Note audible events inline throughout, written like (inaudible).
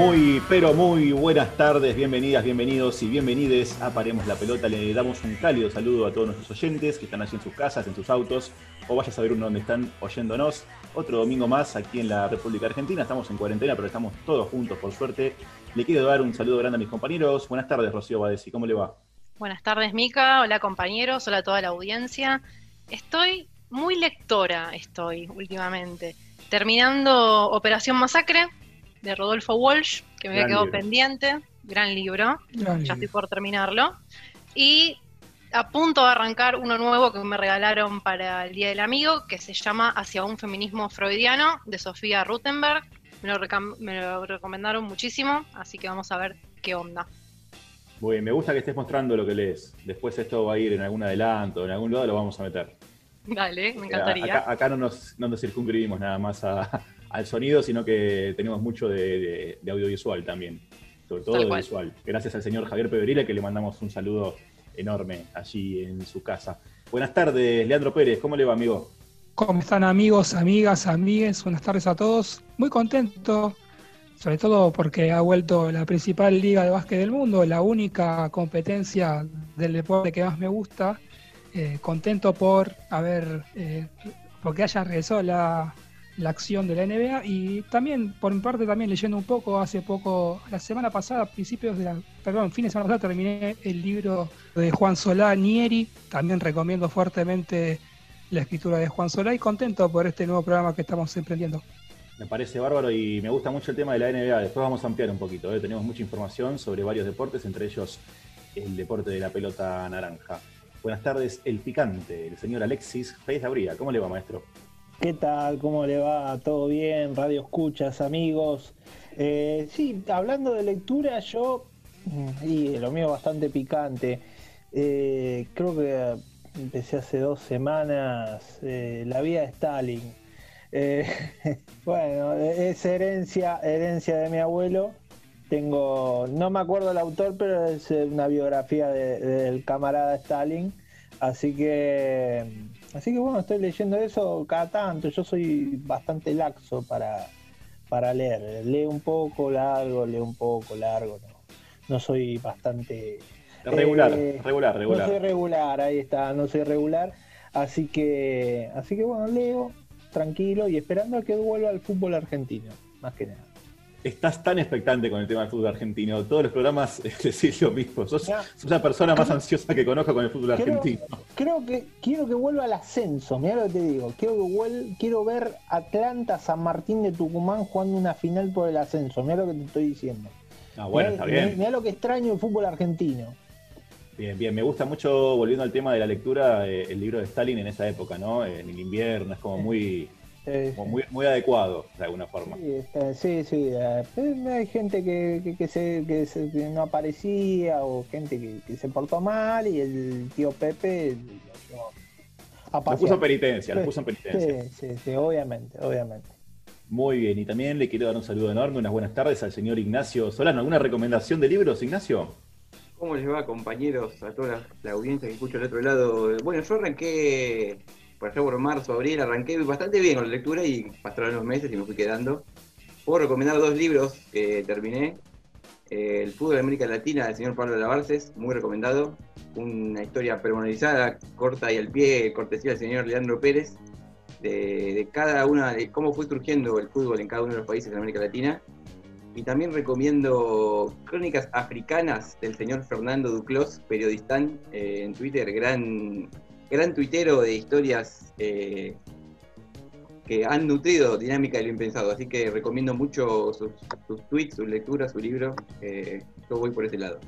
Muy, pero muy buenas tardes, bienvenidas, bienvenidos y bienvenides a Paremos la Pelota. Le damos un cálido saludo a todos nuestros oyentes que están allí en sus casas, en sus autos, o vaya a saber uno dónde están oyéndonos. Otro domingo más aquí en la República Argentina. Estamos en cuarentena, pero estamos todos juntos, por suerte. Le quiero dar un saludo grande a mis compañeros. Buenas tardes, Rocío Badesi, ¿cómo le va? Buenas tardes, Mica. Hola, compañeros. Hola a toda la audiencia. Estoy muy lectora, estoy últimamente. Terminando Operación Masacre, de Rodolfo Walsh, que me había quedado pendiente. Gran libro. ya estoy por terminarlo. Y a punto de arrancar uno nuevo que me regalaron para el Día del Amigo, que se llama Hacia un feminismo freudiano, de Sofía Rutenberg. Me lo, recomendaron muchísimo, así que vamos a ver qué onda. Muy bien, me gusta que estés mostrando lo que lees. Después esto va a ir en algún adelanto, en algún lado lo vamos a meter. Dale, me encantaría. Acá, no, nos, no nos circunscribimos nada más a, al sonido, sino que tenemos mucho de, audiovisual también, sobre todo audiovisual. Gracias al señor Javier Peverile, que le mandamos un saludo enorme allí en su casa. Buenas tardes, Leandro Pérez, ¿cómo le va, amigo? ¿Cómo están amigos, amigas, amigues? Buenas tardes a todos. Muy contento, sobre todo porque ha vuelto la principal liga de básquet del mundo, la única competencia del deporte que más me gusta. Eh, contento por haber, eh, porque haya regresado la, la acción de la NBA y también, por mi parte, también leyendo un poco, hace poco, la semana pasada, principios de la, perdón, fin de semana pasada terminé el libro de Juan Solá, Nieri, también recomiendo fuertemente la escritura de Juan Solá y contento por este nuevo programa que estamos emprendiendo. Me parece bárbaro y me gusta mucho el tema de la NBA, después vamos a ampliar un poquito, ¿eh? tenemos mucha información sobre varios deportes, entre ellos el deporte de la pelota naranja. Buenas tardes, el picante, el señor Alexis Pérez Abría. ¿Cómo le va, maestro? ¿Qué tal? ¿Cómo le va? ¿Todo bien? Radio Escuchas, amigos. Eh, sí, hablando de lectura, yo, mm, y lo mío bastante picante, eh, creo que empecé hace dos semanas eh, La vida de Stalin. (laughs) bueno, es herencia, herencia de mi abuelo. Tengo, no me acuerdo el autor, pero es una biografía del camarada Stalin. Así que Así que bueno, estoy leyendo eso cada tanto. Yo soy bastante laxo para, para leer. Leo un poco largo, leo un poco largo. No, no soy bastante... Regular, eh, regular, regular. No soy regular, ahí está, no soy regular. Así que, así que bueno, leo tranquilo y esperando a que vuelva al fútbol argentino, más que nada estás tan expectante con el tema del fútbol argentino. Todos los programas (laughs) decís lo mismo. Sos, la persona más ansiosa que conozco con el fútbol argentino. Creo que quiero que vuelva al ascenso. Mira lo que te digo. Quiero, que quiero ver Atlanta, San Martín de Tucumán jugando una final por el ascenso. Mira lo que te estoy diciendo. Ah, bueno, está bien. Mira lo que extraño el fútbol argentino. Bien, bien. Me gusta mucho, volviendo al tema de la lectura, eh, el libro de Stalin en esa época, ¿no? En el invierno, es como muy muy, muy adecuado, de alguna forma. Sí, sí, eh, hay gente que, que, se, que, no aparecía o gente que, se portó mal y el tío Pepe lo, puso penitencia, lo puso en penitencia. Sí, sí, sí, obviamente, obviamente. Muy bien, y también le quiero dar un saludo enorme, unas buenas tardes al señor Ignacio Solano. ¿Alguna recomendación de libros, Ignacio? ¿Cómo les va, compañeros, a toda la, audiencia que escucha al otro lado? Bueno, yo arranqué por allá por marzo, abril, arranqué bastante bien con la lectura y pasaron los meses y me fui quedando. Puedo recomendar dos libros que terminé. El fútbol de América Latina del señor Pablo Lavarces, muy recomendado. Una historia personalizada, corta y al pie, cortesía del señor Leandro Pérez, de, cada una, de cómo fue surgiendo el fútbol en cada uno de los países de América Latina. Y también recomiendo Crónicas Africanas del señor Fernando Duclos, periodista eh, en Twitter, gran gran tuitero de historias eh, que han nutrido Dinámica del Impensado. Así que recomiendo mucho sus, tweets, sus lecturas, su libro. Eh, yo voy por ese lado.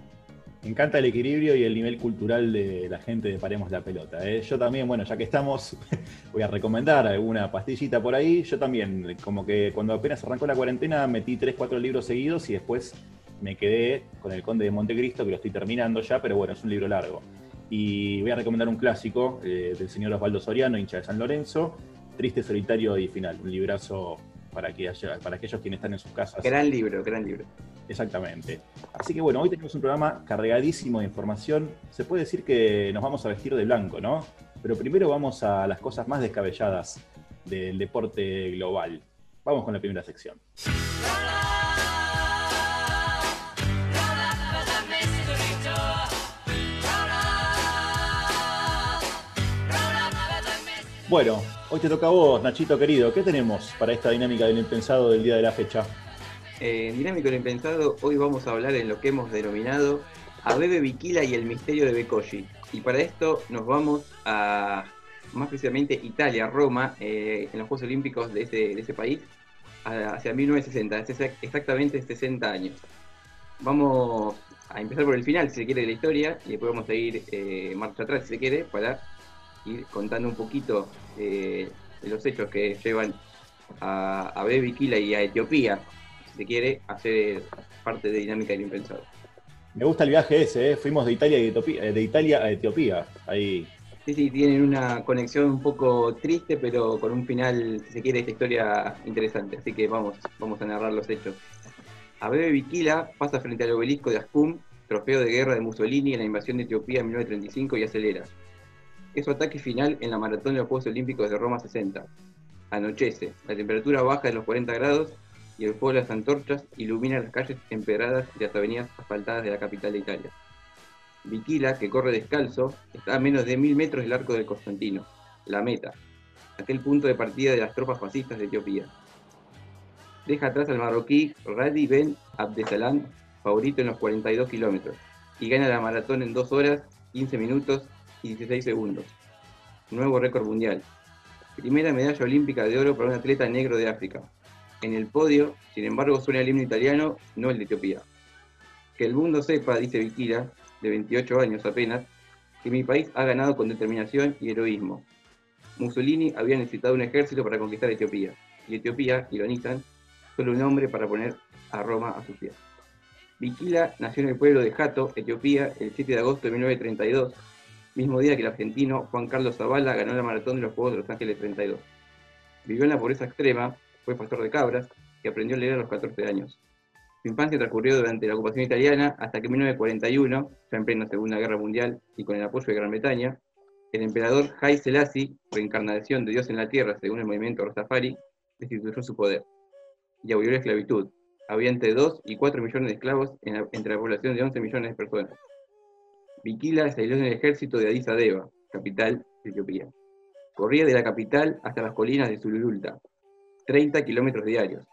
Me encanta el equilibrio y el nivel cultural de la gente de Paremos la Pelota. ¿eh? Yo también, bueno, ya que estamos, (laughs) voy a recomendar alguna pastillita por ahí. Yo también, como que cuando apenas arrancó la cuarentena, metí 3, 4 libros seguidos y después me quedé con El Conde de Montecristo, que lo estoy terminando ya, pero bueno, es un libro largo. Y voy a recomendar un clásico eh, del señor Osvaldo Soriano, hincha de San Lorenzo, Triste, Solitario y Final, un librazo para, que para aquellos quienes están en sus casas. Gran libro, gran libro. Exactamente. Así que bueno, hoy tenemos un programa cargadísimo de información. Se puede decir que nos vamos a vestir de blanco, ¿no? Pero primero vamos a las cosas más descabelladas del deporte global. Vamos con la primera sección. Bueno, hoy te toca a vos, Nachito querido. ¿Qué tenemos para esta dinámica del impensado del día de la fecha? Eh, en Dinámico del Impensado, hoy vamos a hablar en lo que hemos denominado a Bebe Viquila y el misterio de Bekoshi. Y para esto nos vamos a, más precisamente, Italia, Roma, eh, en los Juegos Olímpicos de ese, de ese país, hacia 1960, hace exactamente 60 años. Vamos a empezar por el final, si se quiere, de la historia, y después vamos a ir eh, marcha atrás, si se quiere, para ir contando un poquito eh, de los hechos que llevan a, a Bebe Viquila y a Etiopía, si se quiere, a ser parte de Dinámica del Impensado. Me gusta el viaje ese, ¿eh? Fuimos de Italia, a Etiopía, eh, de Italia a Etiopía. Ahí. Sí, sí, tienen una conexión un poco triste, pero con un final, si se quiere, esta historia interesante. Así que vamos, vamos a narrar los hechos. Abebe Bikila pasa frente al obelisco de Ascum, trofeo de guerra de Mussolini en la invasión de Etiopía en 1935 y acelera. Es su ataque final en la maratón de los Juegos Olímpicos de Roma 60. Anochece, la temperatura baja de los 40 grados y el fuego de las antorchas ilumina las calles empedradas y las avenidas asfaltadas de la capital de Italia. Viquila, que corre descalzo, está a menos de mil metros del arco de Constantino, la meta, aquel punto de partida de las tropas fascistas de Etiopía. Deja atrás al marroquí Radi Ben Abdesalam, favorito en los 42 kilómetros, y gana la maratón en 2 horas, 15 minutos y 16 segundos. Nuevo récord mundial. Primera medalla olímpica de oro para un atleta negro de África. En el podio, sin embargo, suena el himno italiano, no el de Etiopía. Que el mundo sepa, dice Viquila, de 28 años apenas, que mi país ha ganado con determinación y heroísmo. Mussolini había necesitado un ejército para conquistar Etiopía, y Etiopía, ironizan, solo un hombre para poner a Roma a sus pies. Viquila nació en el pueblo de Jato, Etiopía, el 7 de agosto de 1932, mismo día que el argentino Juan Carlos Zavala ganó la maratón de los Juegos de Los Ángeles 32. Vivió en la pobreza extrema, fue pastor de cabras y aprendió a leer a los 14 años. Su infancia transcurrió durante la ocupación italiana hasta que en 1941, ya en plena Segunda Guerra Mundial y con el apoyo de Gran Bretaña, el emperador Haile Selassie, reencarnación de Dios en la tierra según el movimiento Rastafari, destituyó su poder y abolió la esclavitud. Había entre 2 y 4 millones de esclavos en la- entre la población de 11 millones de personas. Viquila salió en el ejército de Addis Abeba, capital de Etiopía. Corría de la capital hasta las colinas de Zulululta, 30 kilómetros diarios.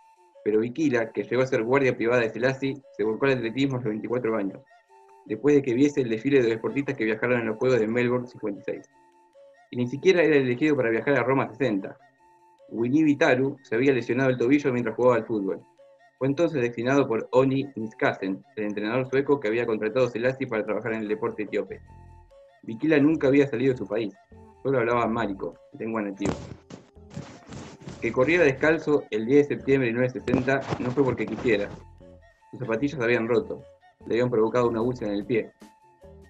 Pero Viquila, que llegó a ser guardia privada de Selassie, se volcó al atletismo a los 24 años, después de que viese el desfile de los deportistas que viajaron en los Juegos de Melbourne 56. Y ni siquiera era elegido para viajar a Roma 60. Winnie se había lesionado el tobillo mientras jugaba al fútbol. Fue entonces designado por Oni Niskasen, el entrenador sueco que había contratado Selassie para trabajar en el deporte etíope. Viquila nunca había salido de su país, solo hablaba márico, lengua nativa. Que corriera descalzo el 10 de septiembre de 1960 no fue porque quisiera. Sus zapatillas habían roto, le habían provocado una úlcera en el pie,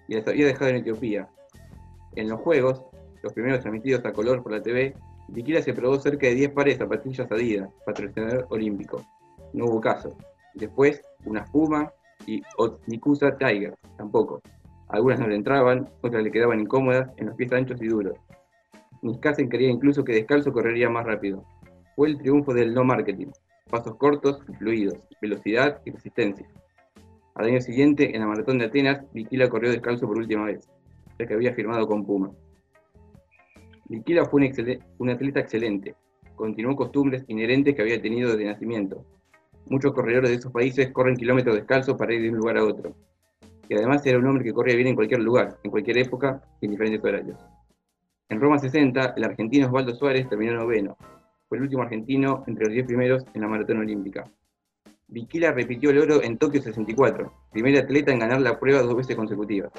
y las había dejado en Etiopía. En los Juegos, los primeros transmitidos a color por la TV, Viquila se probó cerca de 10 pares de zapatillas Adidas, patrocinador olímpico. No hubo caso. Después, una Puma y Otnikusa Tiger, tampoco. Algunas no le entraban, otras le quedaban incómodas, en los pies anchos y duros. Niskasen creía incluso que descalzo correría más rápido. Fue el triunfo del no marketing. Pasos cortos y fluidos, velocidad y resistencia. Al año siguiente, en la maratón de Atenas, Viquila corrió descalzo por última vez, ya que había firmado con Puma. Viquila fue un, un atleta excelente. Continuó costumbres inherentes que había tenido desde nacimiento. Muchos corredores de esos países corren kilómetros descalzos para ir de un lugar a otro. Y además era un hombre que corría bien en cualquier lugar, en cualquier época en diferentes horarios. En Roma 60, el argentino Osvaldo Suárez terminó noveno. Fue el último argentino entre los 10 primeros en la maratón olímpica. Viquila repitió el oro en Tokio 64, primer atleta en ganar la prueba dos veces consecutivas.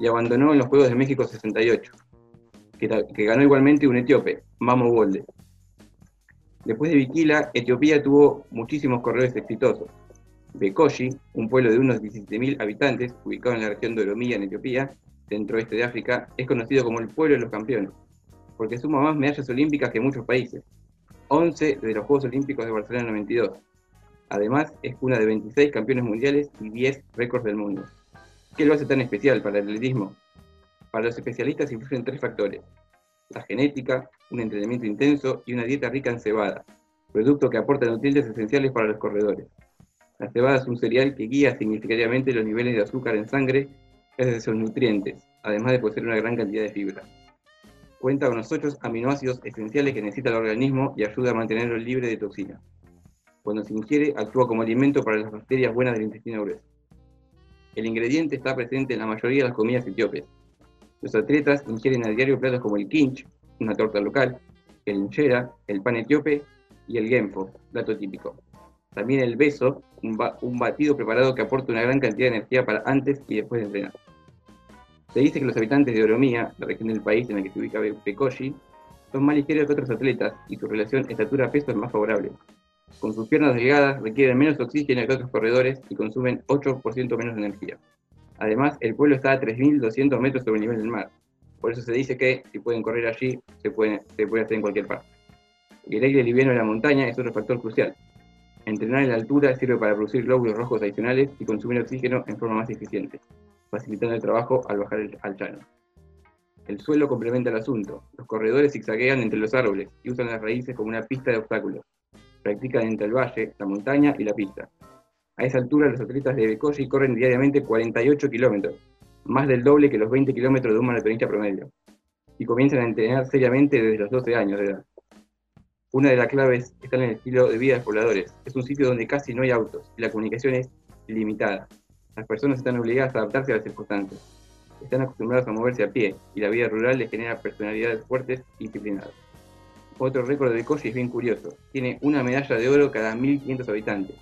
Y abandonó en los Juegos de México 68, que, que ganó igualmente un etíope, Mamo Bolde. Después de Viquila, Etiopía tuvo muchísimos corredores exitosos. Bekoshi, un pueblo de unos 17.000 habitantes, ubicado en la región de Oromía, en Etiopía, centro-oeste de África, es conocido como el pueblo de los campeones, porque suma más medallas olímpicas que muchos países, 11 de los Juegos Olímpicos de Barcelona 92. Además, es una de 26 campeones mundiales y 10 récords del mundo. ¿Qué lo hace tan especial para el atletismo? Para los especialistas influyen tres factores. La genética, un entrenamiento intenso y una dieta rica en cebada, producto que aporta nutrientes esenciales para los corredores. La cebada es un cereal que guía significativamente los niveles de azúcar en sangre gracias a sus nutrientes, además de poseer una gran cantidad de fibra. Cuenta con los ocho aminoácidos esenciales que necesita el organismo y ayuda a mantenerlo libre de toxinas. Cuando se ingiere, actúa como alimento para las bacterias buenas del intestino grueso. El ingrediente está presente en la mayoría de las comidas etíopes. Los atletas ingieren a diario platos como el kinch, una torta local, el injera, el pan etíope y el genfo, plato típico. También el beso, un, batido preparado que aporta una gran cantidad de energía para antes y después de entrenar. Se dice que los habitantes de Oromía, la región del país en la que se ubica Pekoshi, son más ligeros que otros atletas y su relación estatura-peso es más favorable. Con sus piernas delgadas requieren menos oxígeno que otros corredores y consumen 8% menos energía. Además, el pueblo está a 3.200 metros sobre el nivel del mar. Por eso se dice que si pueden correr allí, se puede, hacer en cualquier parte. El aire liviano de la montaña es otro factor crucial. Entrenar en la altura sirve para producir glóbulos rojos adicionales y consumir oxígeno en forma más eficiente facilitando el trabajo al bajar al llano. El suelo complementa el asunto. Los corredores zigzaguean entre los árboles y usan las raíces como una pista de obstáculos. Practican entre el valle, la montaña y la pista. A esa altura, los atletas de Becoshi corren diariamente 48 kilómetros, más del doble que los 20 kilómetros de un maratonista promedio, y comienzan a entrenar seriamente desde los 12 años de edad. Una de las claves está en el estilo de vida de los pobladores. Es un sitio donde casi no hay autos y la comunicación es limitada. Las personas están obligadas a adaptarse a las circunstancias. Están acostumbrados a moverse a pie y la vida rural les genera personalidades fuertes y disciplinadas. Otro récord de Koshi es bien curioso. Tiene una medalla de oro cada 1.500 habitantes,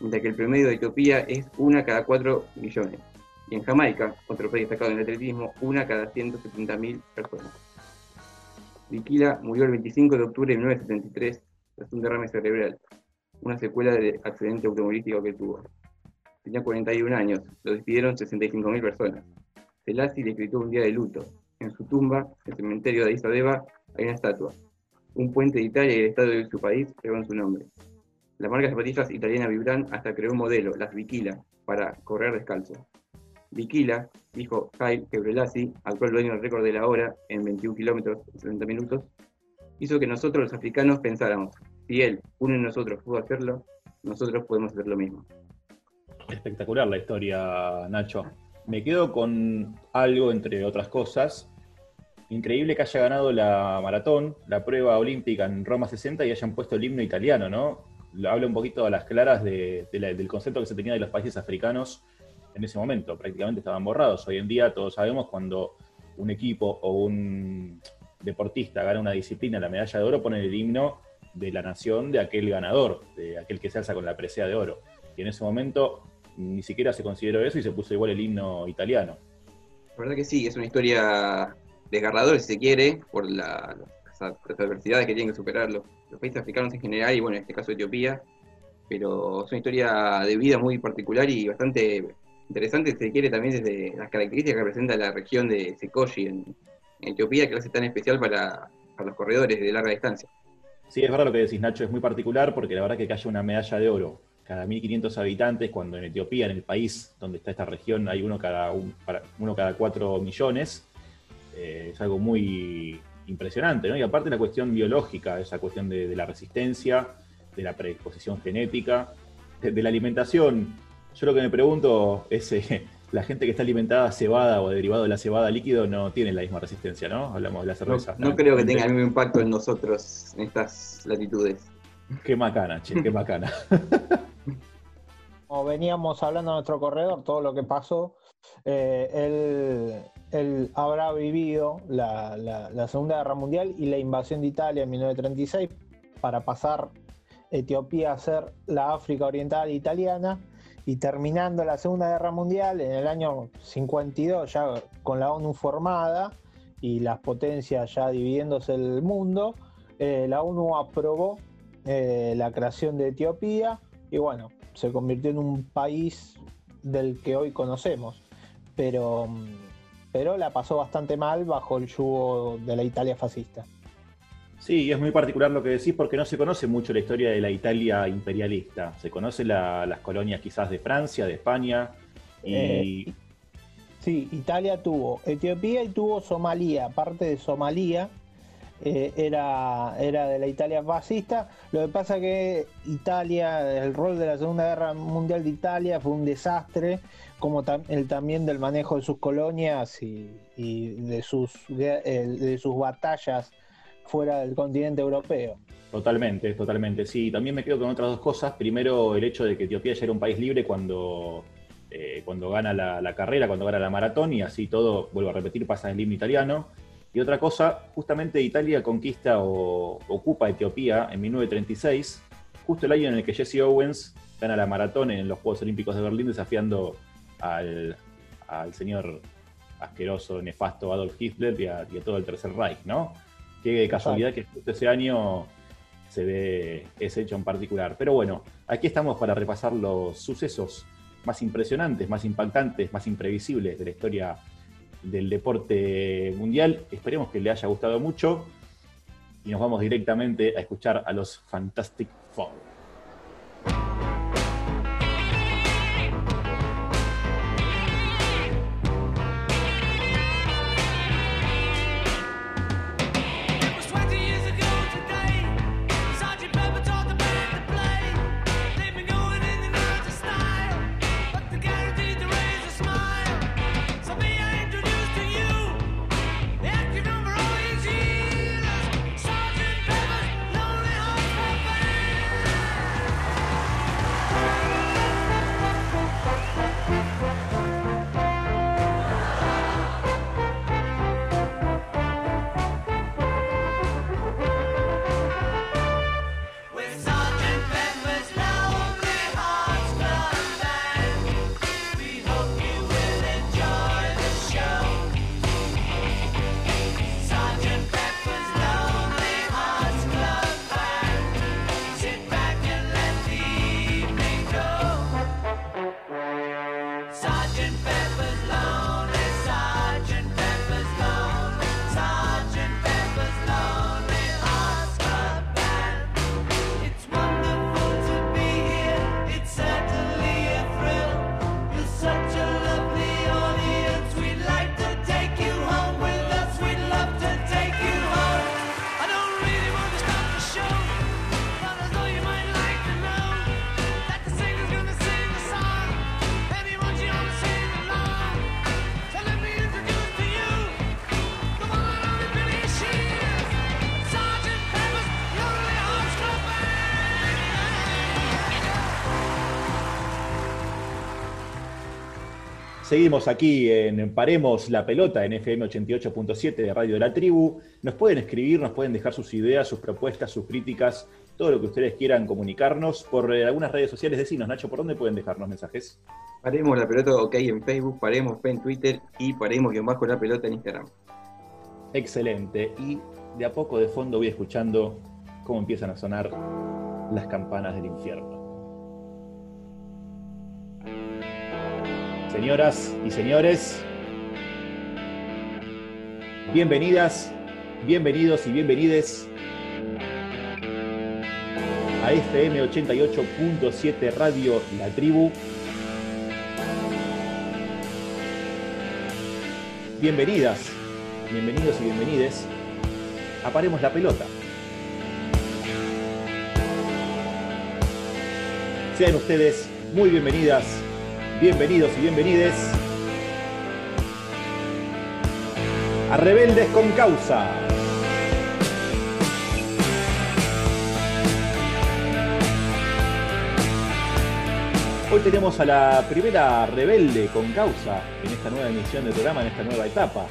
mientras que el promedio de Etiopía es una cada 4 millones. Y en Jamaica, otro país destacado en el atletismo, una cada 170.000 personas. Vikila murió el 25 de octubre de 1973 tras un derrame cerebral, una secuela del accidente automovilístico que tuvo tenía 41 años, lo despidieron 65.000 personas. Selassie decretó un día de luto. En su tumba, el cementerio de Addis Abeba, hay una estatua. Un puente de Italia y el estado de su país llevan su nombre. La marca de zapatillas italiana Vibran hasta creó un modelo, las Vikila, para correr descalzo. Vikila, dijo Kyle Kebrelasi, actual dueño del récord de la hora en 21 kilómetros y 70 minutos, hizo que nosotros los africanos pensáramos, si él, uno de nosotros pudo hacerlo, nosotros podemos hacer lo mismo. Espectacular la historia, Nacho. Me quedo con algo, entre otras cosas. Increíble que haya ganado la maratón, la prueba olímpica en Roma 60 y hayan puesto el himno italiano, ¿no? Habla un poquito a las claras del concepto que se tenía de los países africanos en ese momento. Prácticamente estaban borrados. Hoy en día todos sabemos cuando un equipo o un deportista gana una disciplina, la medalla de oro, pone el himno de la nación de aquel ganador, de aquel que se alza con la presea de oro. Y en ese momento ni siquiera se consideró eso y se puso igual el himno italiano. La verdad que sí, es una historia desgarradora, si se quiere, por las, adversidades que tienen que superar los, países africanos en general, y bueno, en este caso Etiopía, pero es una historia de vida muy particular y bastante interesante, se quiere, también desde las características que representa la región de Sekoshi en, Etiopía, que lo hace tan especial para, para los corredores de larga distancia. Sí, es verdad lo que decís, Nacho, es muy particular porque la verdad que haya una medalla de oro cada 1.500 habitantes, cuando en Etiopía, en el país donde está esta región, hay uno cada, uno cada 4 millones, eh, es algo muy impresionante, ¿no? Y aparte la cuestión biológica, esa cuestión de, la resistencia, de la predisposición genética, de, la alimentación. Yo lo que me pregunto es, eh, (laughs) la gente que está alimentada a cebada o derivado de la cebada líquido no tiene la misma resistencia, ¿no? Hablamos de la cerveza. No, creo que tenga el mismo impacto en nosotros en estas latitudes. Qué macana, che, qué macana. (laughs) Como veníamos hablando de nuestro corredor, todo lo que pasó, eh, él, habrá vivido la, Segunda Guerra Mundial y la invasión de Italia en 1936 para pasar Etiopía a ser la África Oriental italiana. Y terminando la Segunda Guerra Mundial en el año 52 ya con la ONU formada y las potencias ya dividiéndose el mundo, eh, la ONU aprobó eh, la creación de Etiopía y bueno, se convirtió en un país del que hoy conocemos, pero, pero la pasó bastante mal bajo el yugo de la Italia fascista. Sí, es muy particular lo que decís porque no se conoce mucho la historia de la Italia imperialista. Se conoce las colonias quizás de Francia, de España. Y... Eh, sí, Italia tuvo Etiopía y tuvo Somalia, parte de Somalia, eh, era, era de la Italia fascista. Lo que pasa que Italia, el rol de la Segunda Guerra Mundial de Italia fue un desastre, como el también del manejo de sus colonias y, de, sus, de, sus batallas fuera del continente europeo. Totalmente, totalmente. Sí, también me quedo con otras dos cosas. Primero, el hecho de que Etiopía ya era un país libre cuando, eh, cuando gana la, la, carrera, cuando gana la maratón, y así todo, vuelvo a repetir, pasa en el himno italiano. Y otra cosa, justamente Italia conquista o ocupa Etiopía en 1936, justo el año en el que Jesse Owens gana la maratón en los Juegos Olímpicos de Berlín desafiando al, señor asqueroso, nefasto Adolf Hitler y a, todo el Tercer Reich, ¿no? Qué casualidad que justo ese año se ve ese hecho en particular. Pero bueno, aquí estamos para repasar los sucesos más impresionantes, más impactantes, más imprevisibles de la historia del deporte mundial. Esperemos que le haya gustado mucho y nos vamos directamente a escuchar a los Fantastic Four. Seguimos aquí en Paremos la Pelota en FM 88.7 de Radio de la Tribu. Nos pueden escribir, nos pueden dejar sus ideas, sus propuestas, sus críticas, todo lo que ustedes quieran comunicarnos por eh, algunas redes sociales. Decinos, Nacho, ¿por dónde pueden dejarnos mensajes? Paremos la Pelota OK en Facebook, Paremos en Twitter y Paremos guion bajo la Pelota en Instagram. Excelente. Y de a poco de fondo voy escuchando cómo empiezan a sonar las campanas del infierno. Señoras y señores, bienvenidas, bienvenidos y bienvenides a FM 88.7 Radio La Tribu. Bienvenidas, bienvenidos y bienvenides a Paremos la Pelota. Sean ustedes muy bienvenidas bienvenidos y bienvenides a Rebeldes con Causa. Hoy tenemos a la primera rebelde con causa en esta nueva emisión del programa, en esta nueva etapa.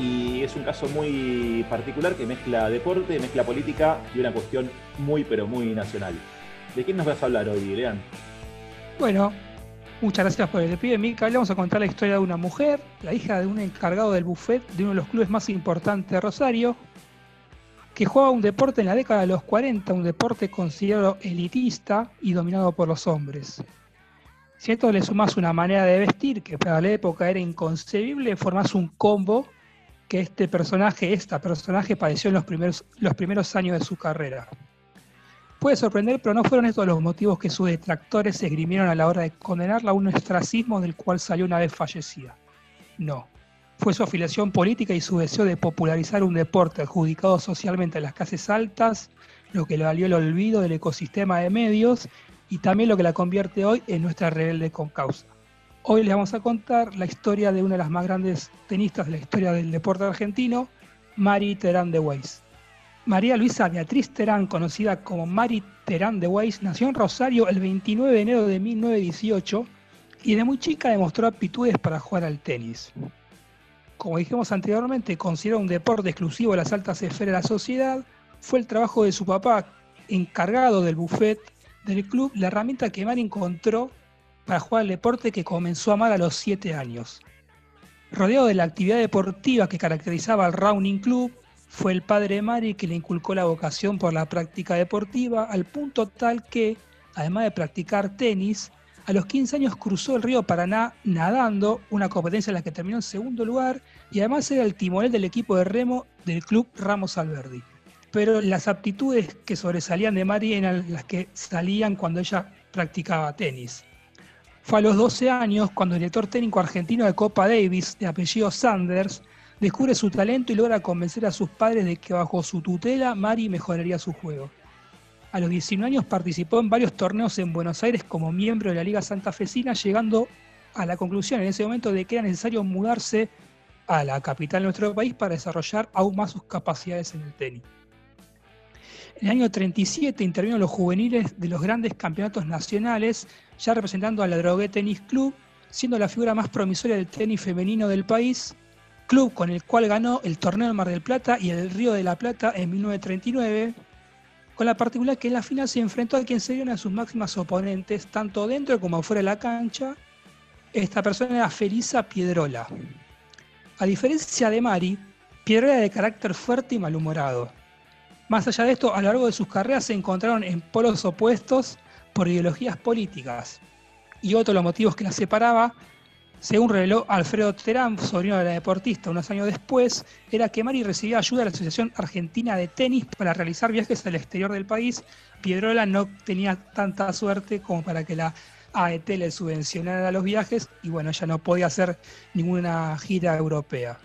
Y es un caso muy particular que mezcla deporte, mezcla política y una cuestión muy pero muy nacional. ¿De quién nos vas a hablar hoy, Lean? Bueno, Muchas gracias por el pide, Mica. Le vamos a contar la historia de una mujer, la hija de un encargado del buffet de uno de los clubes más importantes de Rosario, que jugaba un deporte en la década de los 40, un deporte considerado elitista y dominado por los hombres. Si a esto le sumas una manera de vestir que para la época era inconcebible, formas un combo que este personaje, esta personaje, padeció en los primeros, los primeros años de su carrera. Puede sorprender, pero no fueron estos los motivos que sus detractores esgrimieron a la hora de condenarla a un ostracismo del cual salió una vez fallecida. No. fue su afiliación política y su deseo de popularizar un deporte adjudicado socialmente a las clases altas, lo que le valió el olvido del ecosistema de medios y también lo que la convierte hoy en nuestra rebelde con causa. Hoy les vamos a contar la historia de una de las más grandes tenistas de la historia del deporte argentino, Mari Terán de Weiss. María Luisa Beatriz Terán, conocida como Mari Terán de Weiss, nació en Rosario el 29 de enero de 1918 y de muy chica demostró aptitudes para jugar al tenis. Como dijimos anteriormente, considerado un deporte exclusivo de las altas esferas de la sociedad, fue el trabajo de su papá, encargado del buffet del club, la herramienta que Mari encontró para jugar al deporte que comenzó a amar a los 7 años. Rodeado de la actividad deportiva que caracterizaba al Rounding Club, fue el padre Mari que le inculcó la vocación por la práctica deportiva al punto tal que, además de practicar tenis, a los 15 años cruzó el río Paraná nadando, una competencia en la que terminó en segundo lugar y además era el timonel del equipo de remo del club Ramos Alberdi. Pero las aptitudes que sobresalían de Mari eran las que salían cuando ella practicaba tenis. Fue a los 12 años cuando el director técnico argentino de Copa Davis, de apellido Sanders, descubre su talento y logra convencer a sus padres de que bajo su tutela Mari mejoraría su juego. A los 19 años participó en varios torneos en Buenos Aires como miembro de la Liga Santafesina, llegando a la conclusión en ese momento de que era necesario mudarse a la capital de nuestro país para desarrollar aún más sus capacidades en el tenis. En el año 37 intervino en los juveniles de los grandes campeonatos nacionales, ya representando a la Drogué Tennis Club, siendo la figura más promisoria del tenis femenino del país, club con el cual ganó el torneo del Mar del Plata y el Río de la Plata en 1939, con la particularidad que en la final se enfrentó a quien sería una de sus máximas oponentes, tanto dentro como fuera de la cancha. Esta persona era Felisa Piedrola. A diferencia de Mari, Piedrola era de carácter fuerte y malhumorado. Más allá de esto, a lo largo de sus carreras se encontraron en polos opuestos por ideologías políticas. Y otro de los motivos que las separaba, según reveló Alfredo Terán, sobrino de la deportista, unos años después, era que Mari recibía ayuda de la Asociación Argentina de Tenis para realizar viajes al exterior del país. Piedrola no tenía tanta suerte como para que la AET le subvencionara los viajes y bueno, ya no podía hacer ninguna gira europea.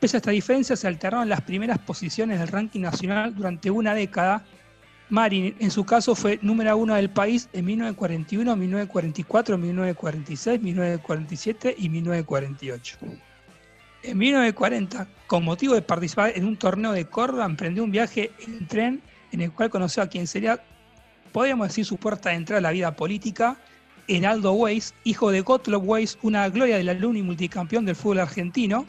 Pese a esta diferencia, se alternaron las primeras posiciones del ranking nacional durante una década. Marin, en su caso, fue número uno del país en 1941, 1944, 1946, 1947 y 1948. En 1940, con motivo de participar en un torneo de Córdoba, emprendió un viaje en tren en el cual conoció a quien sería, podríamos decir, su puerta de entrada a la vida política, Heraldo Weiss, hijo de Gottlob Weiss, una gloria del alumno y multicampeón del fútbol argentino,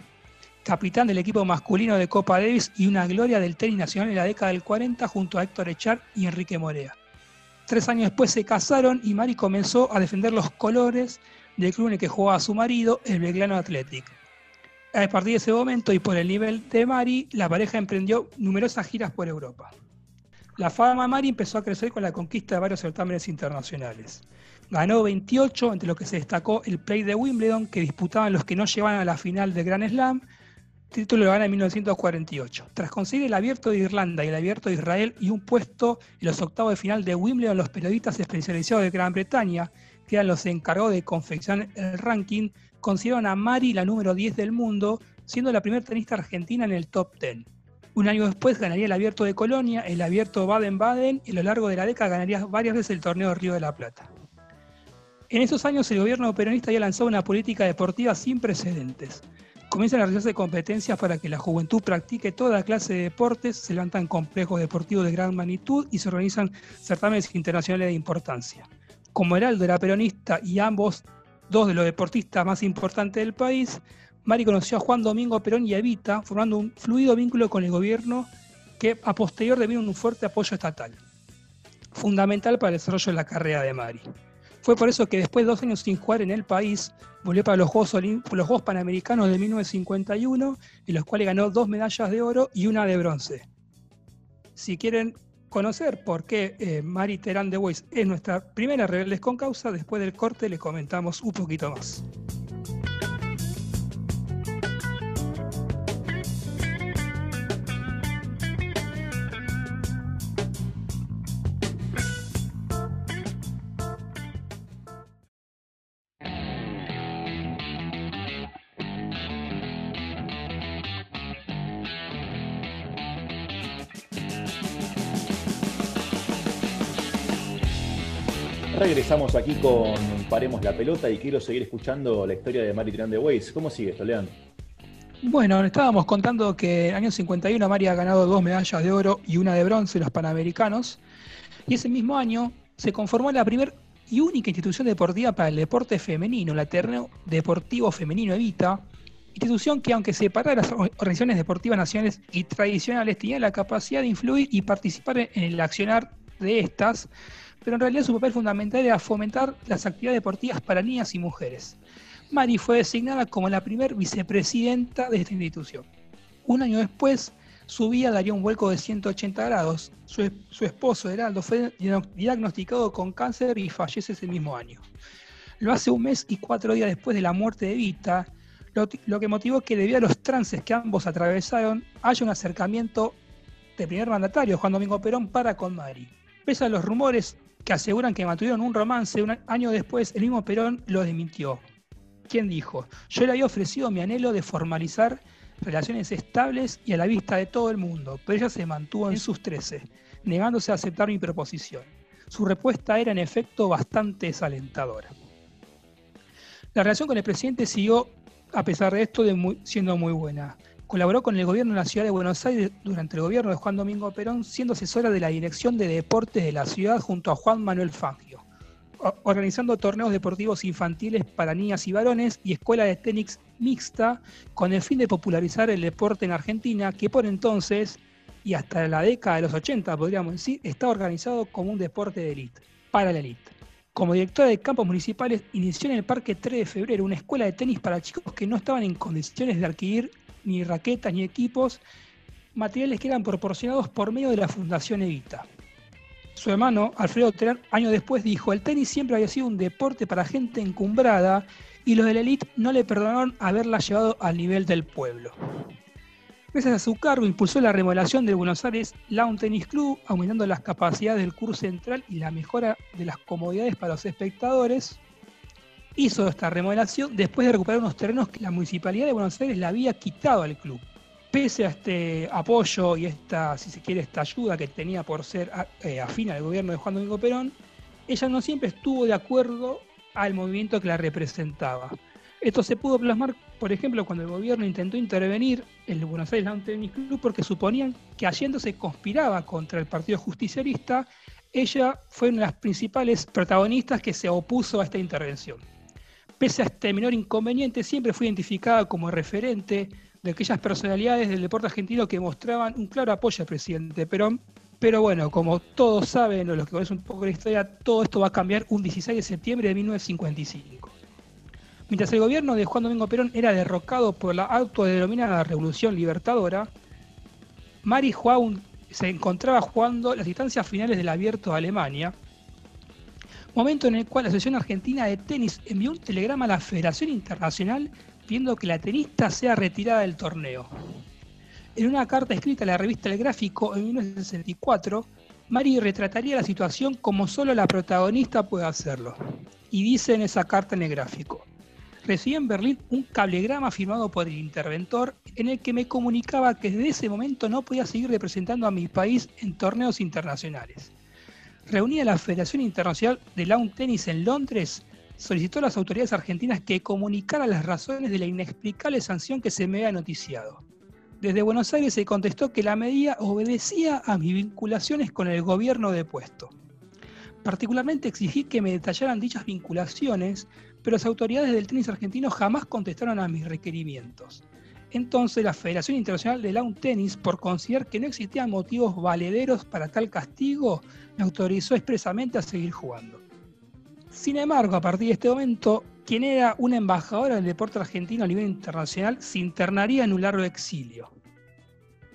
capitán del equipo masculino de Copa Davis y una gloria del tenis nacional en la década del 40 junto a Héctor Echar y Enrique Morea. Tres años después se casaron y Mari comenzó a defender los colores del club en el que jugaba su marido, el Belgrano Athletic. A partir de ese momento y por el nivel de Mari, la pareja emprendió numerosas giras por Europa. La fama de Mari empezó a crecer con la conquista de varios certámenes internacionales. Ganó 28, entre los que se destacó el Play de Wimbledon, que disputaban los que no llevaban a la final del Grand Slam, título lo gana en 1948. Tras conseguir el abierto de Irlanda y el abierto de Israel y un puesto en los octavos de final de Wimbledon, los periodistas especializados de Gran Bretaña, que eran los encargados de confeccionar el ranking, consideraron a Mari la número 10 del mundo, siendo la primera tenista argentina en el top 10. Un año después ganaría el abierto de Colonia, el abierto Baden-Baden y a lo largo de la década ganaría varias veces el torneo de Río de la Plata. En esos años el gobierno peronista había lanzado una política deportiva sin precedentes comienzan a realizarse competencias para que la juventud practique toda clase de deportes, se levantan complejos deportivos de gran magnitud y se organizan certámenes internacionales de importancia. Como Heraldo era peronista y ambos, dos de los deportistas más importantes del país, Mari conoció a Juan Domingo Perón y Evita, formando un fluido vínculo con el gobierno que a posterior debió un fuerte apoyo estatal, fundamental para el desarrollo de la carrera de Mari. Fue por eso que después de dos años sin jugar en el país, volvió para los Juegos, los Juegos Panamericanos de 1951, en los cuales ganó dos medallas de oro y una de bronce. Si quieren conocer por qué eh, Mari Terán de Weiss es nuestra primera Rebeldes con Causa, después del corte le comentamos un poquito más. Regresamos aquí con Paremos la Pelota y quiero seguir escuchando la historia de Mari Tirán de Weiss. ¿Cómo sigue esto, León? Bueno, estábamos contando que en el año 51 Mari ha ganado dos medallas de oro y una de bronce en los Panamericanos. Y ese mismo año se conformó la primera y única institución deportiva para el deporte femenino, la Terreno Deportivo Femenino Evita, institución que aunque separada de las organizaciones deportivas nacionales y tradicionales, tenía la capacidad de influir y participar en el accionar de estas, pero en realidad su papel fundamental era fomentar las actividades deportivas para niñas y mujeres. Mari fue designada como la primer vicepresidenta de esta institución. Un año después, su vida daría un vuelco de 180 grados. Su, su, esposo, Heraldo, fue diagnosticado con cáncer y fallece ese mismo año. Lo hace un mes y cuatro días después de la muerte de Vita, lo, lo que motivó que debido a los trances que ambos atravesaron, haya un acercamiento del primer mandatario, Juan Domingo Perón, para con Mari. Pese a los rumores que aseguran que mantuvieron un romance, un año después el mismo Perón lo desmintió. ¿Quién dijo? Yo le había ofrecido mi anhelo de formalizar relaciones estables y a la vista de todo el mundo, pero ella se mantuvo en sus trece, negándose a aceptar mi proposición. Su respuesta era en efecto bastante desalentadora. La relación con el presidente siguió, a pesar de esto, de muy, siendo muy buena. Colaboró con el gobierno de la ciudad de Buenos Aires durante el gobierno de Juan Domingo Perón, siendo asesora de la Dirección de Deportes de la ciudad junto a Juan Manuel Fangio, organizando torneos deportivos infantiles para niñas y varones y escuela de tenis mixta con el fin de popularizar el deporte en Argentina, que por entonces y hasta la década de los 80, podríamos decir, estaba organizado como un deporte de élite, para la élite. Como directora de campos municipales, inició en el Parque 3 de Febrero una escuela de tenis para chicos que no estaban en condiciones de adquirir ni raquetas, ni equipos, materiales que eran proporcionados por medio de la Fundación Evita. Su hermano, Alfredo Terán, años después dijo, el tenis siempre había sido un deporte para gente encumbrada y los de la elite no le perdonaron haberla llevado al nivel del pueblo. Gracias a su cargo impulsó la remodelación del Buenos Aires Lawn Tennis Club, aumentando las capacidades del curso central y la mejora de las comodidades para los espectadores, hizo esta remodelación después de recuperar unos terrenos que la Municipalidad de Buenos Aires le había quitado al club. Pese a este apoyo y esta, si se quiere, esta ayuda que tenía por ser eh, afín al gobierno de Juan Domingo Perón, ella no siempre estuvo de acuerdo al movimiento que la representaba. Esto se pudo plasmar, por ejemplo, cuando el gobierno intentó intervenir en el Buenos Aires Lawn Tennis Club porque suponían que Allende se conspiraba contra el Partido Justicialista. Ella fue una de las principales protagonistas que se opuso a esta intervención. Pese a este menor inconveniente, siempre fue identificada como referente de aquellas personalidades del deporte argentino que mostraban un claro apoyo al presidente Perón. Pero bueno, como todos saben, o los que conocen un poco la historia, todo esto va a cambiar un 16 de septiembre de 1955. Mientras el gobierno de Juan Domingo Perón era derrocado por la autodenominada Revolución Libertadora, Mari Juan se encontraba jugando las instancias finales del abierto de Alemania, momento en el cual la Asociación Argentina de Tenis envió un telegrama a la Federación Internacional pidiendo que la tenista sea retirada del torneo. En una carta escrita a la revista El Gráfico en 1964, Mari retrataría la situación como solo la protagonista puede hacerlo. Y dice en esa carta en el gráfico, recibí en Berlín un cablegrama firmado por el interventor en el que me comunicaba que desde ese momento no podía seguir representando a mi país en torneos internacionales reunida la Federación Internacional de Lawn Tennis en Londres, solicitó a las autoridades argentinas que comunicaran las razones de la inexplicable sanción que se me había noticiado. Desde Buenos Aires se contestó que la medida obedecía a mis vinculaciones con el gobierno de puesto. Particularmente exigí que me detallaran dichas vinculaciones, pero las autoridades del tenis argentino jamás contestaron a mis requerimientos. Entonces la Federación Internacional de Lawn Tennis, por considerar que no existían motivos valederos para tal castigo, me autorizó expresamente a seguir jugando. Sin embargo, a partir de este momento, quien era una embajadora del deporte argentino a nivel internacional se internaría en un largo exilio.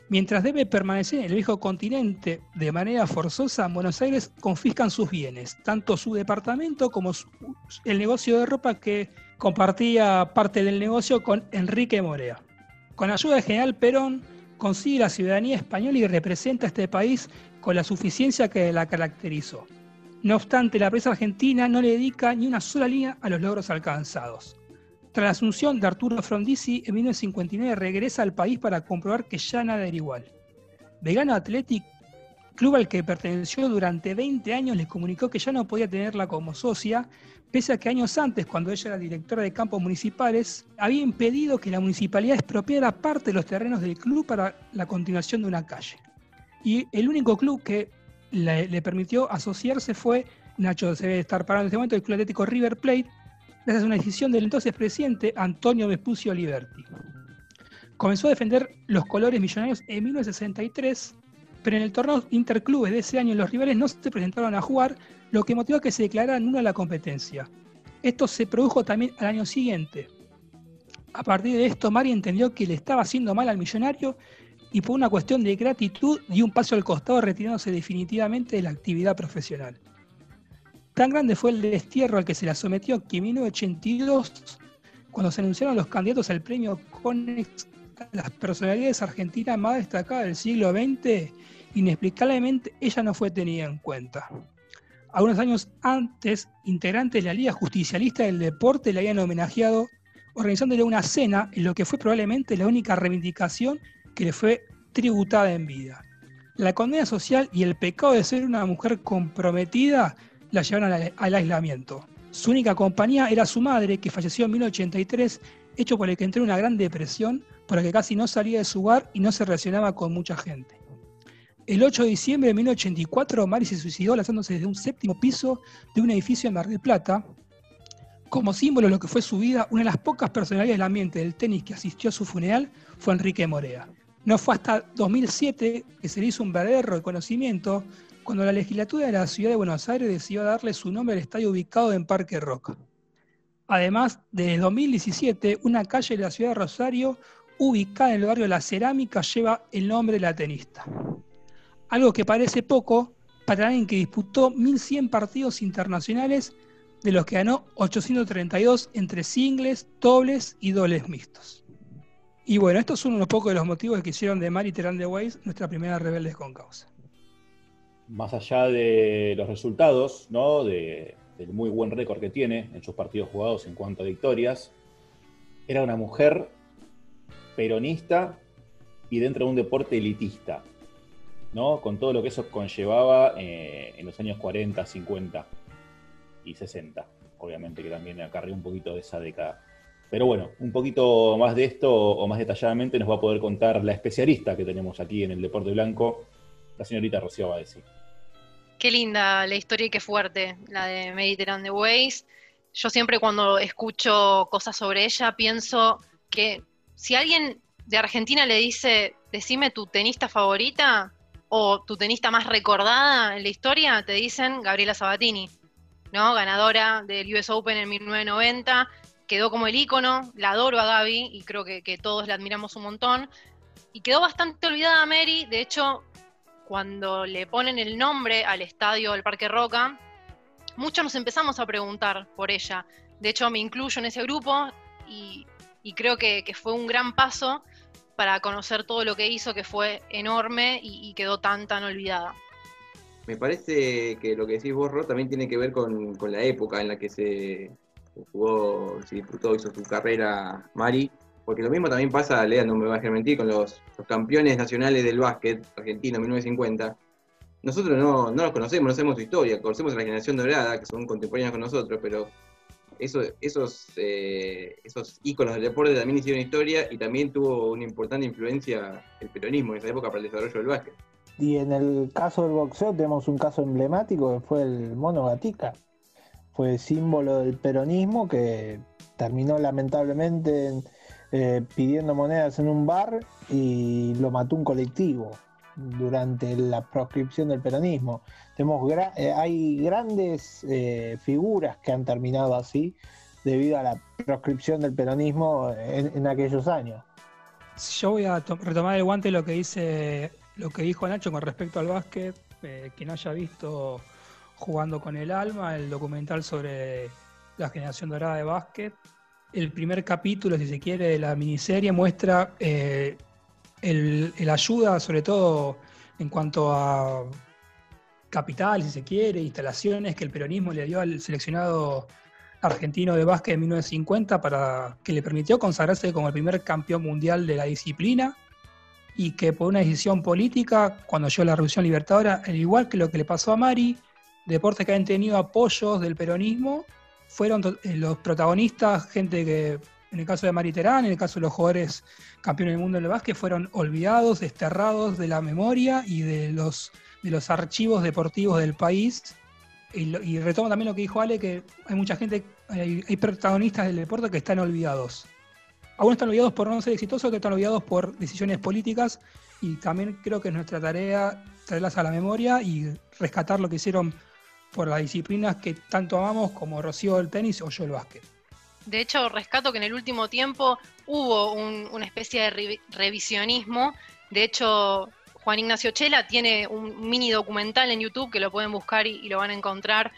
Mientras debe permanecer en el viejo continente de manera forzosa, en Buenos Aires confiscan sus bienes, tanto su departamento como el negocio de ropa que compartía parte del negocio con Enrique Morea. Con ayuda de General Perón, consigue la ciudadanía española y representa a este país con la suficiencia que la caracterizó. No obstante, la prensa argentina no le dedica ni una sola línea a los logros alcanzados. Tras la asunción de Arturo Frondizi, en 1959 regresa al país para comprobar que ya nada era igual. Vegano Athletic club al que perteneció durante 20 años le comunicó que ya no podía tenerla como socia, pese a que años antes, cuando ella era directora de campos municipales, había impedido que la municipalidad expropiara parte de los terrenos del club para la continuación de una calle. Y el único club que le, permitió asociarse fue, Nacho se debe estar parando en este momento, el Club Atlético River Plate, gracias a una decisión del entonces presidente Antonio Vespucio Liberti. Comenzó a defender los colores millonarios en 1963 pero en el torneo interclubes de ese año los rivales no se presentaron a jugar, lo que motivó que se declarara nula la competencia. Esto se produjo también al año siguiente. A partir de esto, Mari entendió que le estaba haciendo mal al millonario y por una cuestión de gratitud dio un paso al costado retirándose definitivamente de la actividad profesional. Tan grande fue el destierro al que se la sometió que en 1982, cuando se anunciaron los candidatos al premio Conex las personalidades argentinas más destacadas del siglo XX, inexplicablemente ella no fue tenida en cuenta. Algunos años antes, integrantes de la Liga Justicialista del Deporte le habían homenajeado organizándole una cena en lo que fue probablemente la única reivindicación que le fue tributada en vida. La condena social y el pecado de ser una mujer comprometida la llevaron al aislamiento. Su única compañía era su madre, que falleció en 1983, hecho por el que entró en una gran depresión por que casi no salía de su hogar y no se relacionaba con mucha gente. El 8 de diciembre de 1984, Mari se suicidó lanzándose desde un séptimo piso de un edificio en Mar del Plata. Como símbolo de lo que fue su vida, una de las pocas personalidades del ambiente del tenis que asistió a su funeral fue Enrique Morea. No fue hasta 2007 que se le hizo un verdadero reconocimiento cuando la legislatura de la ciudad de Buenos Aires decidió darle su nombre al estadio ubicado en Parque Roca. Además, desde 2017, una calle de la ciudad de Rosario ubicada en el barrio de La Cerámica, lleva el nombre de la tenista. Algo que parece poco para alguien que disputó 1.100 partidos internacionales, de los que ganó 832 entre singles, dobles y dobles mixtos. Y bueno, estos son unos pocos de los motivos que hicieron de Mari Terán de Weiss nuestra primera rebelde con causa. Más allá de los resultados, ¿no? Del muy buen récord que tiene en sus partidos jugados en cuanto a victorias, era una mujer peronista y dentro de un deporte elitista, ¿no? Con todo lo que eso conllevaba eh, en los años 40, 50 y 60, obviamente que también acarreó un poquito de esa década. Pero bueno, un poquito más de esto o más detalladamente nos va a poder contar la especialista que tenemos aquí en el deporte blanco, la señorita Rocío Badesi. Qué linda la historia y qué fuerte, la de Mediterranean Ways. Yo siempre cuando escucho cosas sobre ella pienso que si alguien de Argentina le dice, decime tu tenista favorita o tu tenista más recordada en la historia, te dicen Gabriela Sabatini, ¿no? Ganadora del US Open en 1990, quedó como el ícono, la adoro a Gaby y creo que, todos la admiramos un montón. Y quedó bastante olvidada Mary, de hecho, cuando le ponen el nombre al estadio del Parque Roca, muchos nos empezamos a preguntar por ella. De hecho, me incluyo en ese grupo y creo que, fue un gran paso para conocer todo lo que hizo, que fue enorme y, quedó tan, tan olvidada. Me parece que lo que decís vos, Ro, también tiene que ver con, la época en la que se jugó, se disputó, hizo su carrera Mari, porque lo mismo también pasa, Lea, no me va a dejar mentir, con los, campeones nacionales del básquet argentino 1950. Nosotros no, no los conocemos, no sabemos su historia, conocemos a la generación dorada, que son contemporáneos con nosotros, pero esos, eh, esos íconos del deporte también hicieron historia y también tuvo una importante influencia el peronismo en esa época para el desarrollo del básquet. Y en el caso del boxeo tenemos un caso emblemático que fue el mono Gatica. Fue símbolo del peronismo que terminó lamentablemente eh, pidiendo monedas en un bar y lo mató un colectivo durante la proscripción del peronismo. Tenemos eh, hay grandes eh, figuras que han terminado así debido a la proscripción del peronismo en, aquellos años. Yo voy a retomar el guante lo que dice lo que dijo Nacho con respecto al básquet, quien haya visto jugando con el alma, el documental sobre la generación dorada de básquet. El primer capítulo, si se quiere, de la miniserie muestra el, ayuda, sobre todo en cuanto a capital, si se quiere, instalaciones que el peronismo le dio al seleccionado argentino de básquet de 1950 para que le permitió consagrarse como el primer campeón mundial de la disciplina y que por una decisión política, cuando llegó la Revolución Libertadora, al igual que lo que le pasó a Mari, deportes que han tenido apoyos del peronismo, fueron eh, los protagonistas, gente que, en el caso de Mari Terán, en el caso de los jugadores campeones del mundo del básquet, fueron olvidados, desterrados de la memoria y de los, de los archivos deportivos del país. Y, retomo también lo que dijo Ale, que hay mucha gente, hay, hay protagonistas del deporte que están olvidados algunos están olvidados por no ser exitosos, otros están olvidados por decisiones políticas y también creo que es nuestra tarea traerlas a la memoria y rescatar lo que hicieron por las disciplinas que tanto amamos como Rocío el tenis o yo el básquet. De hecho, rescato que en el último tiempo hubo una especie de revisionismo. De hecho, Juan Ignacio Chela tiene un mini documental en YouTube que lo pueden buscar y, lo van a encontrar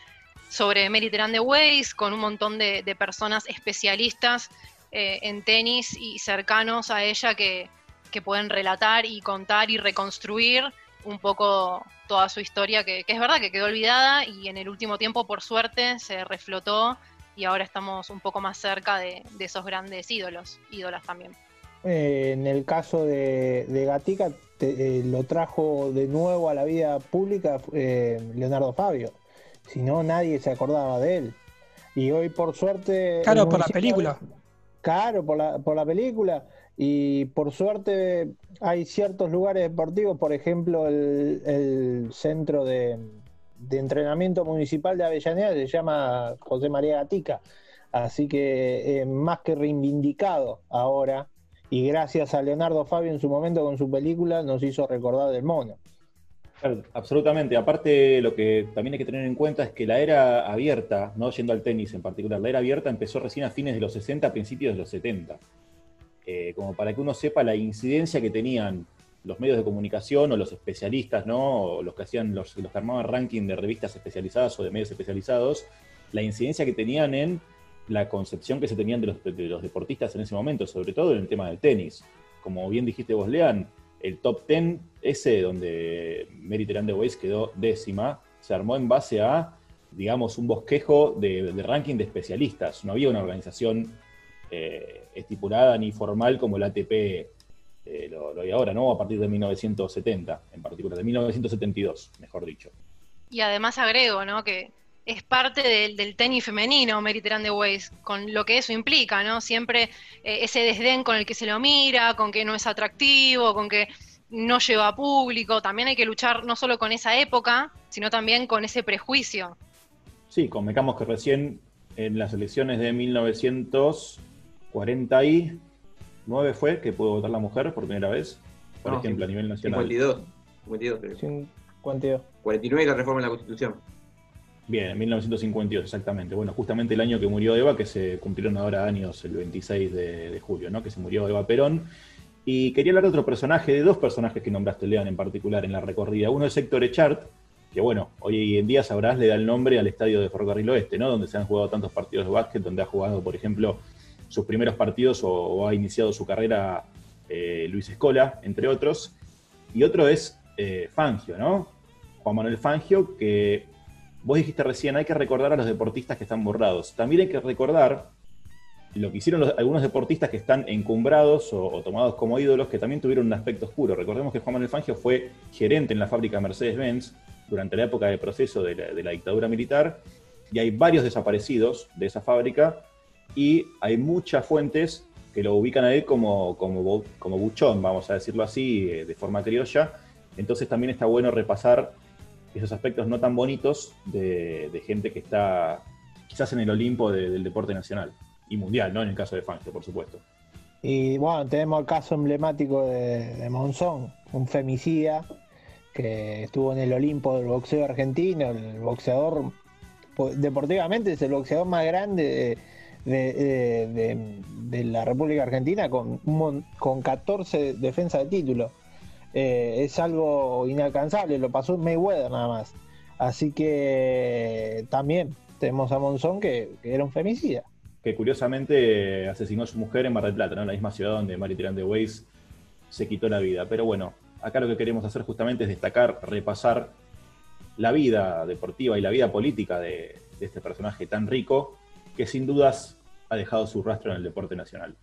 sobre Mediterranean Ways, con un montón de personas especialistas eh, en tenis y cercanos a ella que, pueden relatar y contar y reconstruir un poco toda su historia, que, es verdad que quedó olvidada y en el último tiempo, por suerte, se reflotó y ahora estamos un poco más cerca de, esos grandes ídolos, ídolas también. Eh, en el caso de, Gatica, eh, lo trajo de nuevo a la vida pública Leonardo Fabio. Si no, nadie se acordaba de él. Y hoy, por suerte. Claro, por la película. Claro, por la, por la película. Y por suerte hay ciertos lugares deportivos, por ejemplo, el, centro de, entrenamiento municipal de Avellaneda se llama José María Gatica. Así que eh, más que reivindicado ahora, y gracias a Leonardo Fabio en su momento con su película, nos hizo recordar del mono absolutamente. Aparte, lo que también hay que tener en cuenta es que la era abierta, no yendo al tenis en particular, la era abierta empezó recién a fines de los 60, a principios de los 70. Eh, como para que uno sepa la incidencia que tenían los medios de comunicación o los especialistas, ¿no? O los que hacían los, los que armaban ranking de revistas especializadas o de medios especializados, la incidencia que tenían en la concepción que se tenían de los, de los deportistas en ese momento, sobre todo en el tema del tenis. Como bien dijiste vos, Lean, el top 10, ese donde Mary de Weiss quedó décima, se armó en base a, digamos, un bosquejo de, ranking de especialistas. No había una organización eh, estipulada ni formal como el ATP eh, lo, hay ahora, ¿no? A partir de 1970, en particular, de 1972, mejor dicho. Y además agrego, ¿no? Que es parte del, tenis femenino, de Weiss, con lo que eso implica, ¿no? Siempre eh, ese desdén con el que se lo mira, con que no es atractivo, con que no lleva público. También hay que luchar no solo con esa época, sino también con ese prejuicio. Sí, convengamos que recién en las elecciones de 1949 fue que pudo votar la mujer por primera vez, por ejemplo, a nivel nacional. 52, 52 52. 49 la reforma de la Constitución. Bien, en 1952, exactamente. Bueno, justamente el año que murió Eva, que se cumplieron ahora años, el 26 de, julio, ¿no? Que se murió Eva Perón. Y quería hablar de otro personaje, de dos personajes que nombraste, León, en particular, en la recorrida. Uno es Héctor Echart, que bueno, hoy en día sabrás, le da el nombre al estadio de Ferrocarril Oeste, ¿no? Donde se han jugado tantos partidos de básquet, donde ha jugado, por ejemplo, sus primeros partidos o, ha iniciado su carrera eh, Luis Escola, entre otros. Y otro es eh, Fangio, ¿no? Juan Manuel Fangio, que Vos dijiste recién, hay que recordar a los deportistas que están borrados. También hay que recordar lo que hicieron algunos deportistas que están encumbrados o, tomados como ídolos, que también tuvieron un aspecto oscuro. Recordemos que Juan Manuel Fangio fue gerente en la fábrica Mercedes-Benz durante la época de proceso de la, dictadura militar, y hay varios desaparecidos de esa fábrica, y hay muchas fuentes que lo ubican a él como, como, como buchón, vamos a decirlo así, eh, de forma criolla. Entonces también está bueno repasar esos aspectos no tan bonitos de, gente que está quizás en el Olimpo del deporte nacional y mundial, ¿no? En el caso de Fangio, por supuesto. Y bueno, tenemos el caso emblemático de, Monzón, un femicida que estuvo en el Olimpo del boxeo argentino, el boxeador, deportivamente es el boxeador más grande de, la República Argentina con, con 14 defensas de título. Eh, es algo inalcanzable, lo pasó Mayweather nada más. Así que también tenemos a Monzón que, era un femicida. Que curiosamente asesinó a su mujer en Mar del Plata, ¿no? en la misma ciudad donde Mari de Weiss se quitó la vida. Pero bueno, acá lo que queremos hacer justamente es destacar, repasar la vida deportiva y la vida política de este personaje tan rico que sin dudas ha dejado su rastro en el deporte nacional.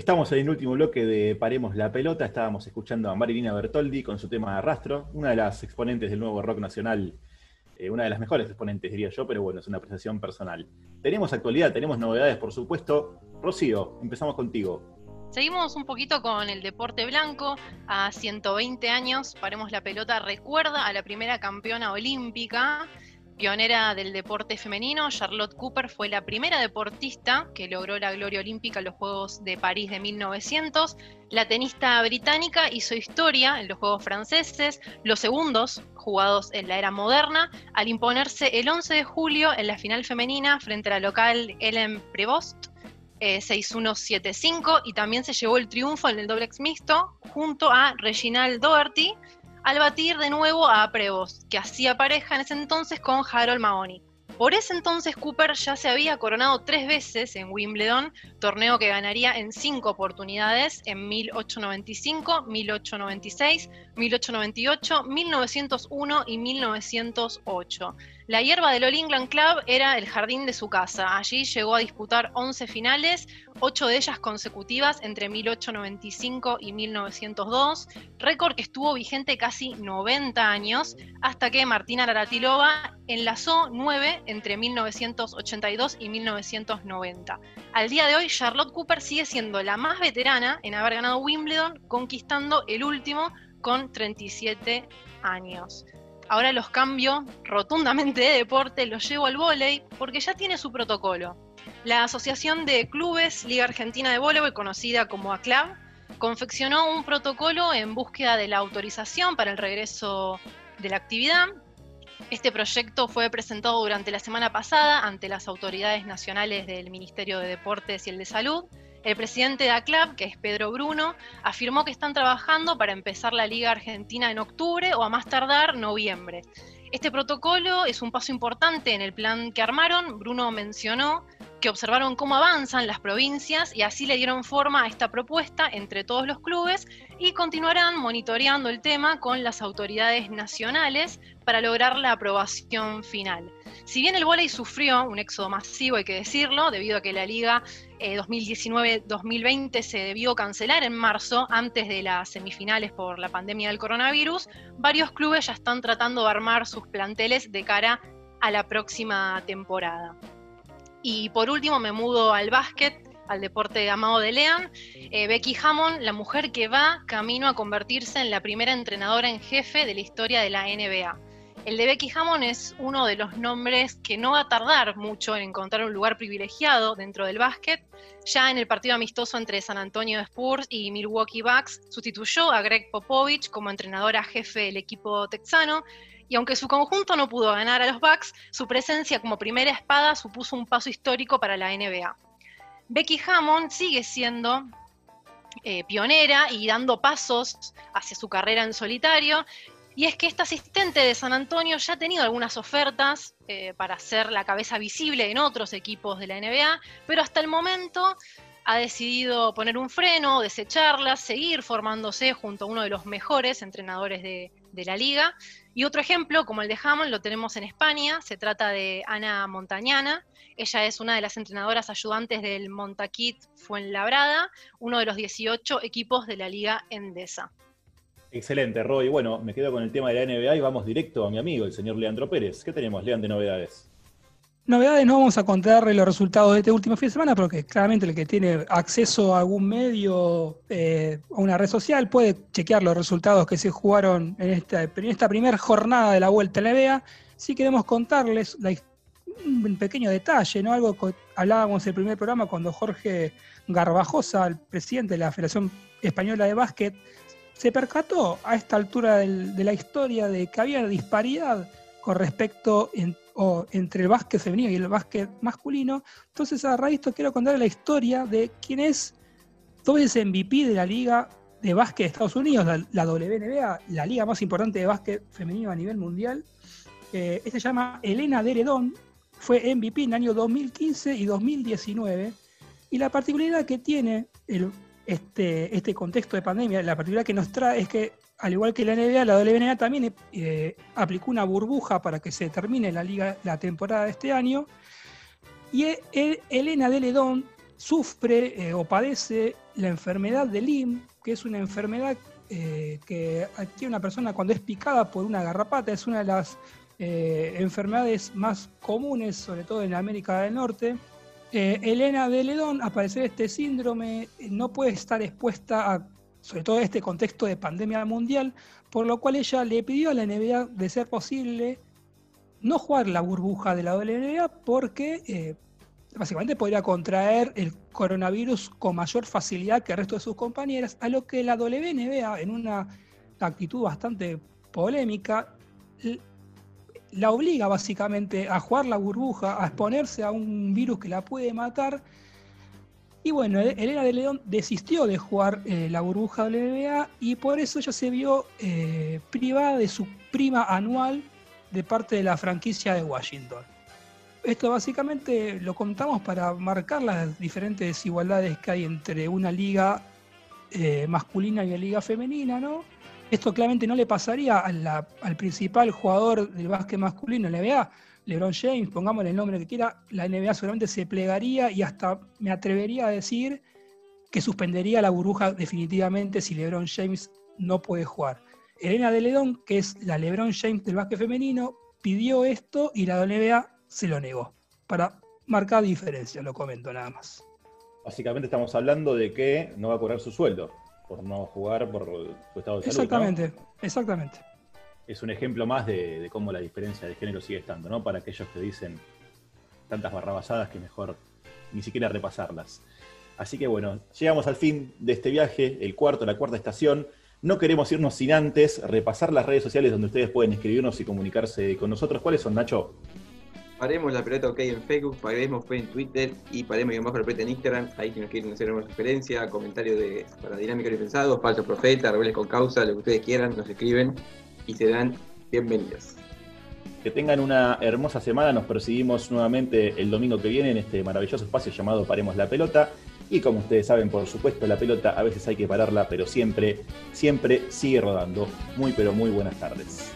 Estamos en el último bloque de Paremos la Pelota. Estábamos escuchando a Marilina Bertoldi con su tema Arrastro, una de las exponentes del nuevo rock nacional, eh, una de las mejores exponentes, diría yo, pero bueno, es una apreciación personal. Tenemos actualidad, tenemos novedades, por supuesto. Rocío, empezamos contigo. Seguimos un poquito con el deporte blanco. A 120 años, Paremos la Pelota recuerda a la primera campeona olímpica Pionera del deporte femenino, Charlotte Cooper fue la primera deportista que logró la gloria olímpica en los Juegos de París de 1900. La tenista británica hizo historia en los Juegos franceses, los segundos jugados en la era moderna, al imponerse el 11 de julio en la final femenina frente a la local Ellen Prevost. 6-1-7-5 y también se llevó el triunfo en el doble mixto junto a Reginald Doherty, al batir de nuevo a Prevost, que hacía pareja en ese entonces con Harold Mahoney. Por ese entonces Cooper ya se había coronado tres veces en Wimbledon, torneo que ganaría en cinco oportunidades en 1895, 1896, 1898, 1901 y 1908. La hierba del All England Club era el jardín de su casa. Allí llegó a disputar 11 finales, 8 de ellas consecutivas entre 1895 y 1902, récord que estuvo vigente casi 90 años, hasta que Martina Naratilova enlazó 9 entre 1982 y 1990. Al día de hoy, Charlotte Cooper sigue siendo la más veterana en haber ganado Wimbledon, conquistando el último con 37 años. Ahora los cambio rotundamente de deporte, los llevo al vóley porque ya tiene su protocolo. La Asociación de Clubes Liga Argentina de Voleibol, conocida como ACLAV, confeccionó un protocolo en búsqueda de la autorización para el regreso de la actividad. Este proyecto fue presentado durante la semana pasada ante las autoridades nacionales del Ministerio de Deportes y el de Salud el presidente de ACLAB, que es Pedro Bruno, afirmó que están trabajando para empezar la Liga Argentina en octubre o a más tardar noviembre. Este protocolo es un paso importante en el plan que armaron. Bruno mencionó que observaron cómo avanzan las provincias y así le dieron forma a esta propuesta entre todos los clubes y continuarán monitoreando el tema con las autoridades nacionales para lograr la aprobación final. Si bien el vóley sufrió un éxodo masivo, hay que decirlo, debido a que la liga 2019-2020 eh, se debió cancelar en marzo, antes de las semifinales por la pandemia del coronavirus, varios clubes ya están tratando de armar sus planteles de cara a la próxima temporada. Y por último me mudo al básquet, al deporte amado de Lean. Eh, Becky Hammond, la mujer que va camino a convertirse en la primera entrenadora en jefe de la historia de la NBA. El de Becky Hammond es uno de los nombres que no va a tardar mucho en encontrar un lugar privilegiado dentro del básquet. Ya en el partido amistoso entre San Antonio Spurs y Milwaukee Bucks sustituyó a Greg Popovich como entrenadora jefe del equipo texano. Y aunque su conjunto no pudo ganar a los Bucks, su presencia como primera espada supuso un paso histórico para la NBA. Becky Hammond sigue siendo eh, pionera y dando pasos hacia su carrera en solitario y es que esta asistente de San Antonio ya ha tenido algunas ofertas eh, para ser la cabeza visible en otros equipos de la NBA, pero hasta el momento ha decidido poner un freno, desecharlas, seguir formándose junto a uno de los mejores entrenadores de, de la liga. Y otro ejemplo, como el de Hammond, lo tenemos en España. Se trata de Ana Montañana. Ella es una de las entrenadoras ayudantes del Montaquit Fuenlabrada, uno de los 18 equipos de la Liga Endesa. Excelente, Roy. Bueno, me quedo con el tema de la NBA y vamos directo a mi amigo, el señor Leandro Pérez. ¿Qué tenemos, Leandro, de novedades? Novedades no vamos a contarle los resultados de este último fin de semana, porque claramente el que tiene acceso a algún medio, eh, a una red social, puede chequear los resultados que se jugaron en esta, en esta primera jornada de la vuelta a la NBA. Sí queremos contarles un pequeño detalle, ¿no? Algo que hablábamos en el primer programa cuando Jorge Garbajosa, el presidente de la Federación Española de Básquet, se percató a esta altura de la historia de que había disparidad con respecto entre el básquet femenino y el básquet masculino. Entonces, a raíz de esto quiero contar la historia de quién es todo ese MVP de la liga de básquet de Estados Unidos, la, WNBA, la liga más importante de básquet femenino a nivel mundial. Eh, se llama Elena Deredón, fue MVP en el año 2015 y 2019. Y la particularidad que tiene el este, este contexto de pandemia, la particularidad que nos trae es que, al igual que la NBA, la WNBA también eh, aplicó una burbuja para que se termine la liga, la temporada de este año. Y e, Elena de Ledón sufre eh, o padece la enfermedad de Lyme, que es una enfermedad eh, que adquiere una persona cuando es picada por una garrapata, es una de las enfermedades más comunes, sobre todo en América del Norte. Elena de Ledón, a parecer este síndrome, no puede estar expuesta a, sobre todo en este contexto de pandemia mundial, por lo cual ella le pidió a la NBA de ser posible no jugar la burbuja de la WNBA porque básicamente podría contraer el coronavirus con mayor facilidad que el resto de sus compañeras, a lo que la WNBA, en una actitud bastante polémica, la obliga básicamente a jugar la burbuja, a exponerse a un virus que la puede matar. Y bueno, Elena de León desistió de jugar eh, la burbuja WNBA y por eso ella se vio eh, privada de su prima anual de parte de la franquicia de Washington. Esto básicamente lo contamos para marcar las diferentes desigualdades que hay entre una liga eh, masculina y una liga femenina, ¿no? Esto claramente no le pasaría al principal jugador del básquet masculino, la NBA, LeBron James, pongámosle el nombre que quiera, la NBA seguramente se plegaría y hasta me atrevería a decir que suspendería la burbuja definitivamente si LeBron James no puede jugar. Elena de Ledón, que es la LeBron James del básquet femenino, pidió esto y la NBA se lo negó. Para marcar diferencia, lo comento nada más. Básicamente estamos hablando de que no va a cobrar su sueldo por no jugar por su estado de salud. Exactamente, exactamente. Es un ejemplo más de, cómo la diferencia de género sigue estando, ¿no? Para aquellos que dicen tantas barrabasadas que mejor ni siquiera repasarlas. Así que bueno, llegamos al fin de este viaje, el cuarto, la cuarta estación. No queremos irnos sin antes repasar las redes sociales donde ustedes pueden escribirnos y comunicarse con nosotros. ¿Cuáles son, Nacho? Paremos la pelota OK en Facebook, Paremos en Twitter y Paremos bajo la pelota en Instagram. Ahí si nos quieren hacer una sugerencia, comentario de, para Dinámica y Pensado, Falso Profeta, Rebeldes con Causa, lo que ustedes quieran, nos escriben y serán bienvenidos. Que tengan una hermosa semana. Nos perseguimos nuevamente el domingo que viene en este maravilloso espacio llamado Paremos la Pelota. Y como ustedes saben, por supuesto, la pelota a veces hay que pararla, pero siempre, siempre sigue rodando. Muy, pero muy buenas tardes.